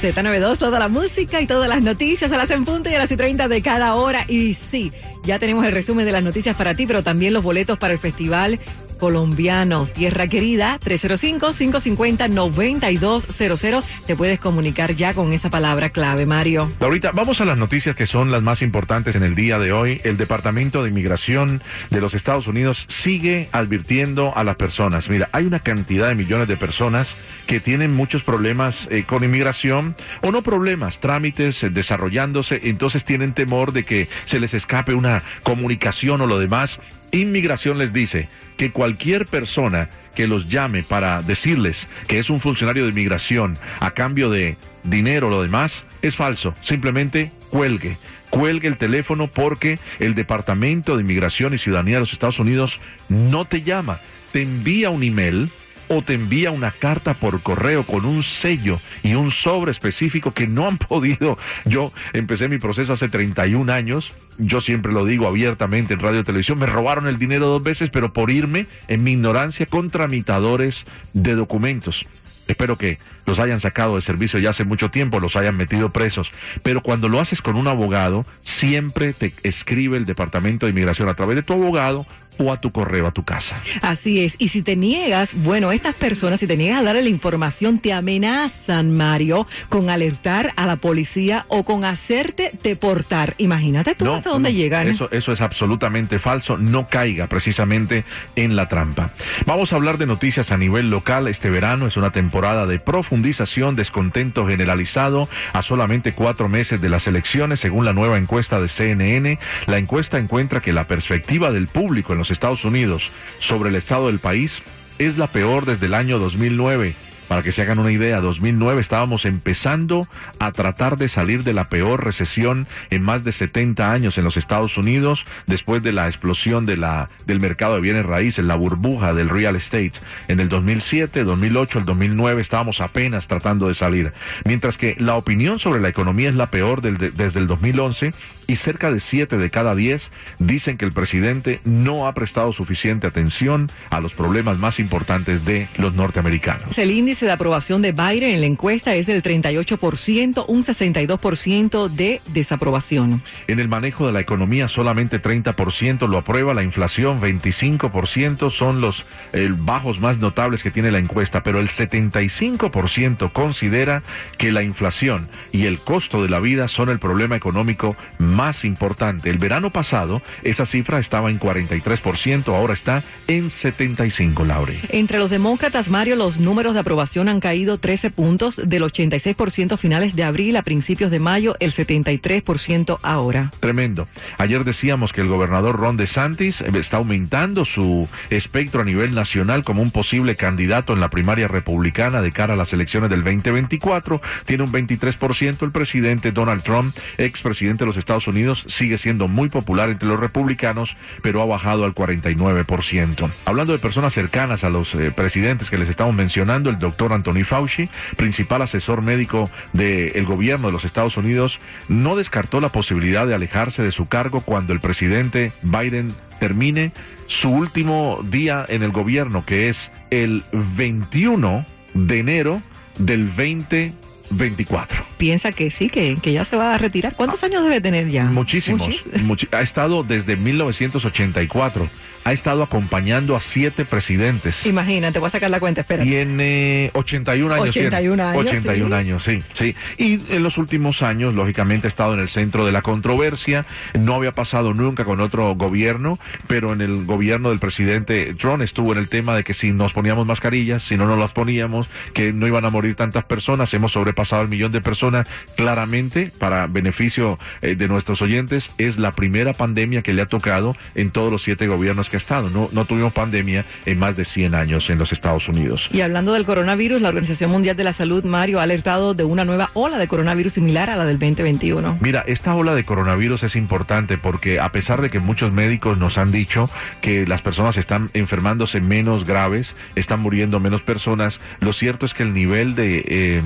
Z92, toda la música y todas las noticias a las en punto y a las y 30 de cada hora. Y sí, ya tenemos el resumen de las noticias para ti, pero también los boletos para el festival colombiano. Tierra Querida, 305-550-9200. Te puedes comunicar ya con esa palabra clave, Mario. Ahorita vamos a las noticias que son las más importantes en el día de hoy. El Departamento de Inmigración de los Estados Unidos sigue advirtiendo a las personas. Mira, hay una cantidad de millones de personas que tienen muchos problemas eh, con inmigración o no problemas, trámites eh, desarrollándose, entonces tienen temor de que se les escape una comunicación o lo demás. Inmigración les dice, que cualquier persona que los llame para decirles que es un funcionario de inmigración a cambio de dinero o lo demás, es falso. Simplemente cuelgue. Cuelgue el teléfono porque el Departamento de Inmigración y Ciudadanía de los Estados Unidos no te llama. Te envía un email o te envía una carta por correo con un sello y un sobre específico que no han podido. Yo empecé mi proceso hace 31 años. Yo siempre lo digo abiertamente en radio y televisión. Me robaron el dinero dos veces, pero por irme en mi ignorancia con tramitadores de documentos. Espero que los hayan sacado de servicio ya hace mucho tiempo, los hayan metido presos. Pero cuando lo haces con un abogado, siempre te escribe el Departamento de Inmigración a través de tu abogado o a tu correo a tu casa. Así es. Y si te niegas, bueno, estas personas, si te niegas a darle la información, te amenazan, Mario, con alertar a la policía o con hacerte deportar. Imagínate tú hasta dónde llegan. Eso, eso es absolutamente falso. No caiga precisamente en la trampa. Vamos a hablar de noticias a nivel local. Este verano es una temporada de profundización, descontento generalizado a solamente cuatro meses de las elecciones, según la nueva encuesta de CNN. La encuesta encuentra que la perspectiva del público en los Estados Unidos sobre el estado del país es la peor desde el año 2009. Para que se hagan una idea, 2009 estábamos empezando a tratar de salir de la peor recesión en más de 70 años en los Estados Unidos después de la explosión de la, del mercado de bienes raíces, la burbuja del real estate. En el 2007, 2008, el 2009 estábamos apenas tratando de salir. Mientras que la opinión sobre la economía es la peor desde el 2011 y cerca de 7 de cada 10 dicen que el presidente no ha prestado suficiente atención a los problemas más importantes de los norteamericanos. De aprobación de Biden en la encuesta es del 38%, un 62% de desaprobación. En el manejo de la economía solamente 30% lo aprueba, la inflación 25% son los bajos más notables que tiene la encuesta, pero el 75% considera que la inflación y el costo de la vida son el problema económico más importante. El verano pasado esa cifra estaba en 43%, ahora está en 75, Laure. Entre los demócratas, Mario, los números de aprobación han caído 13 puntos del 86% finales de abril a principios de mayo, el 73% ahora. Tremendo. Ayer decíamos que el gobernador Ron DeSantis está aumentando su espectro a nivel nacional como un posible candidato en la primaria republicana de cara a las elecciones del 2024. Tiene un 23%. El presidente Donald Trump, expresidente de los Estados Unidos, sigue siendo muy popular entre los republicanos, pero ha bajado al 49%. Hablando de personas cercanas a los eh, presidentes que les estamos mencionando, el doctor doctor Anthony Fauci, principal asesor médico del gobierno de los Estados Unidos, no descartó la posibilidad de alejarse de su cargo cuando el presidente Biden termine su último día en el gobierno, que es el 21 de enero del 2024. Piensa que sí, que, que ya se va a retirar. ¿Cuántos ah, años debe tener ya? Muchísimos. ha estado desde 1984 ha estado acompañando a siete presidentes. Imagínate, voy a sacar la cuenta, espera. Tiene 81 años. 81 años. 81 años, sí, sí. Y en los últimos años, lógicamente, ha estado en el centro de la controversia. No había pasado nunca con otro gobierno, pero en el gobierno del presidente Trump estuvo en el tema de que si nos poníamos mascarillas, si no nos las poníamos, que no iban a morir tantas personas. Hemos sobrepasado pasado el millón de personas. Claramente, para beneficio eh, de nuestros oyentes, es la primera pandemia que le ha tocado en todos los siete gobiernos que ha estado. No, no tuvimos pandemia en más de 100 años en los Estados Unidos. Y hablando del coronavirus, la Organización Mundial de la Salud, Mario, ha alertado de una nueva ola de coronavirus similar a la del 2021. Mira, esta ola de coronavirus es importante porque a pesar de que muchos médicos nos han dicho que las personas están enfermándose menos graves, están muriendo menos personas, lo cierto es que el nivel de, eh,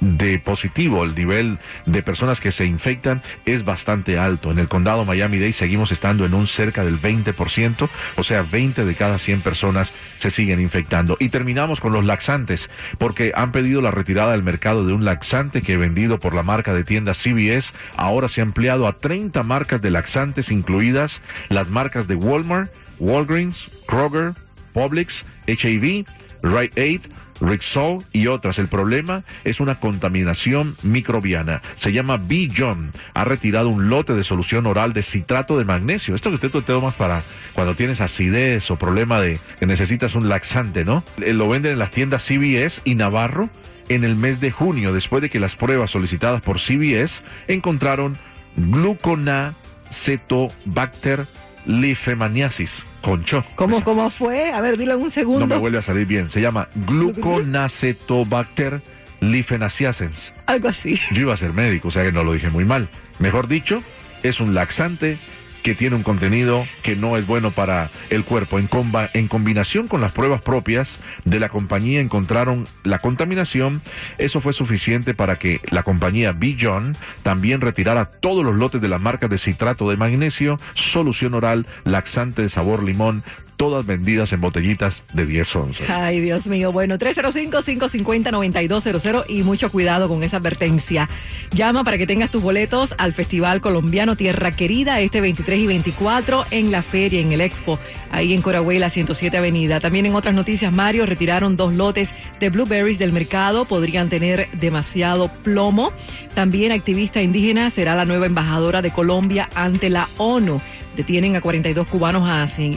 de positivo, el nivel de personas que se infectan es bastante alto. En el condado Miami-Dade seguimos estando en un cerca del 20%, o sea, 20 de cada 100 personas se siguen infectando. Y terminamos con los laxantes, porque han pedido la retirada del mercado de un laxante que vendido por la marca de tiendas CBS ahora se ha ampliado a 30 marcas de laxantes, incluidas las marcas de Walmart, Walgreens, Kroger, Publix, HIV, Rite Aid, Rixol y otras. El problema es una contaminación microbiana. Se llama B. John. Ha retirado un lote de solución oral de citrato de magnesio. Esto que usted te tomas para cuando tienes acidez o problema de que necesitas un laxante, ¿no? Eh, lo venden en las tiendas CVS y Navarro en el mes de junio, después de que las pruebas solicitadas por CVS encontraron gluconacetobacter lifemaniasis Concho. ¿Cómo, ¿Cómo fue? A ver, dilo en un segundo. No me vuelve a salir bien. Se llama gluconacetobacter lifenasiasens. Algo así. Yo iba a ser médico, o sea que no lo dije muy mal. Mejor dicho, es un laxante que tiene un contenido que no es bueno para el cuerpo. En, en combinación con las pruebas propias de la compañía encontraron la contaminación. Eso fue suficiente para que la compañía Bijon también retirara todos los lotes de la marca de citrato de magnesio, solución oral, laxante de sabor limón, todas vendidas en botellitas de 10 onzas. Ay, Dios mío. Bueno, 305-550-9200 y mucho cuidado con esa advertencia. Llama para que tengas tus boletos al Festival Colombiano Tierra Querida este 23 y 24 en la feria, en el Expo, ahí en Coragüey, la 107 Avenida. También en otras noticias, Mario, retiraron dos lotes de blueberries del mercado. Podrían tener demasiado plomo. También activista indígena será la nueva embajadora de Colombia ante la ONU. Detienen a 42 cubanos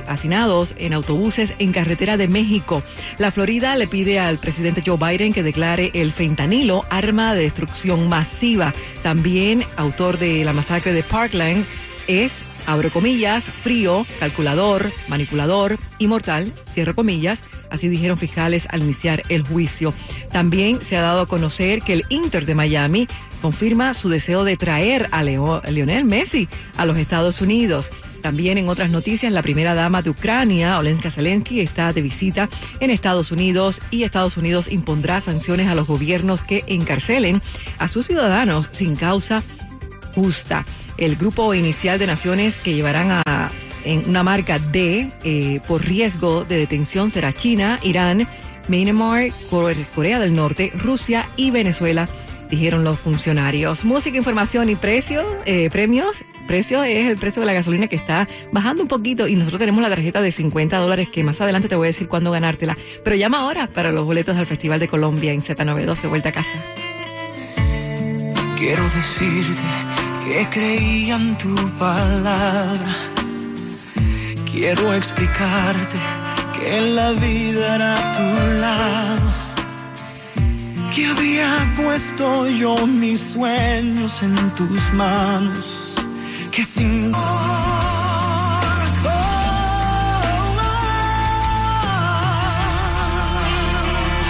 hacinados en autobuses en carretera de México. La Florida le pide al presidente Joe Biden que declare el fentanilo arma de destrucción masiva. También autor de la masacre de Parkland es abro comillas, frío, calculador, manipulador y mortal, cierro comillas, así dijeron fiscales al iniciar el juicio. También se ha dado a conocer que el Inter de Miami confirma su deseo de traer a Lionel Messi a los Estados Unidos. También en otras noticias, la primera dama de Ucrania, Olenska Zelensky, está de visita en Estados Unidos y Estados Unidos impondrá sanciones a los gobiernos que encarcelen a sus ciudadanos sin causa justa. El grupo inicial de naciones que llevarán a en una marca D eh, por riesgo de detención será China, Irán, Myanmar, Corea del Norte, Rusia y Venezuela, dijeron los funcionarios. Música, información y precio, eh, premios precio es el precio de la gasolina que está bajando un poquito y nosotros tenemos la tarjeta de 50 dólares que más adelante te voy a decir cuándo ganártela. Pero llama ahora para los boletos al Festival de Colombia en Z92 de vuelta a casa. Quiero decirte que creía en tu palabra. Quiero explicarte que la vida era tu lado. Que había puesto yo mis sueños en tus manos que sin